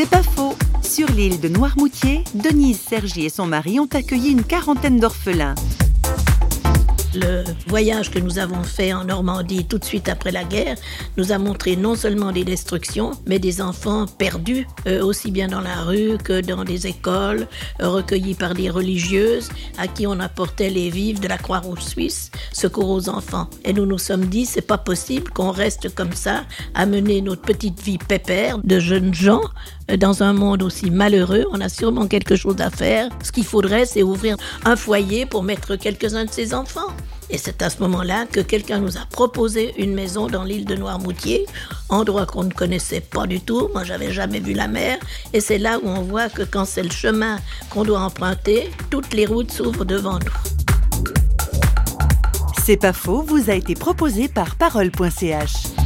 C'est pas faux. Sur l'île de Noirmoutier, Denise, Sergi et son mari ont accueilli une quarantaine d'orphelins. Le voyage que nous avons fait en Normandie tout de suite après la guerre nous a montré non seulement des destructions, mais des enfants perdus, euh, aussi bien dans la rue que dans des écoles, recueillis par des religieuses à qui on apportait les vivres de la Croix-Rouge suisse, secours aux enfants. Et nous nous sommes dit, c'est pas possible qu'on reste comme ça, à mener notre petite vie pépère de jeunes gens euh, dans un monde aussi malheureux. On a sûrement quelque chose à faire. Ce qu'il faudrait, c'est ouvrir un foyer pour mettre quelques-uns de ces enfants. Et c'est à ce moment-là que quelqu'un nous a proposé une maison dans l'île de Noirmoutier, endroit qu'on ne connaissait pas du tout. Moi, j'avais jamais vu la mer. Et c'est là où on voit que quand c'est le chemin qu'on doit emprunter, toutes les routes s'ouvrent devant nous. C'est pas faux, vous a été proposé par parole.ch.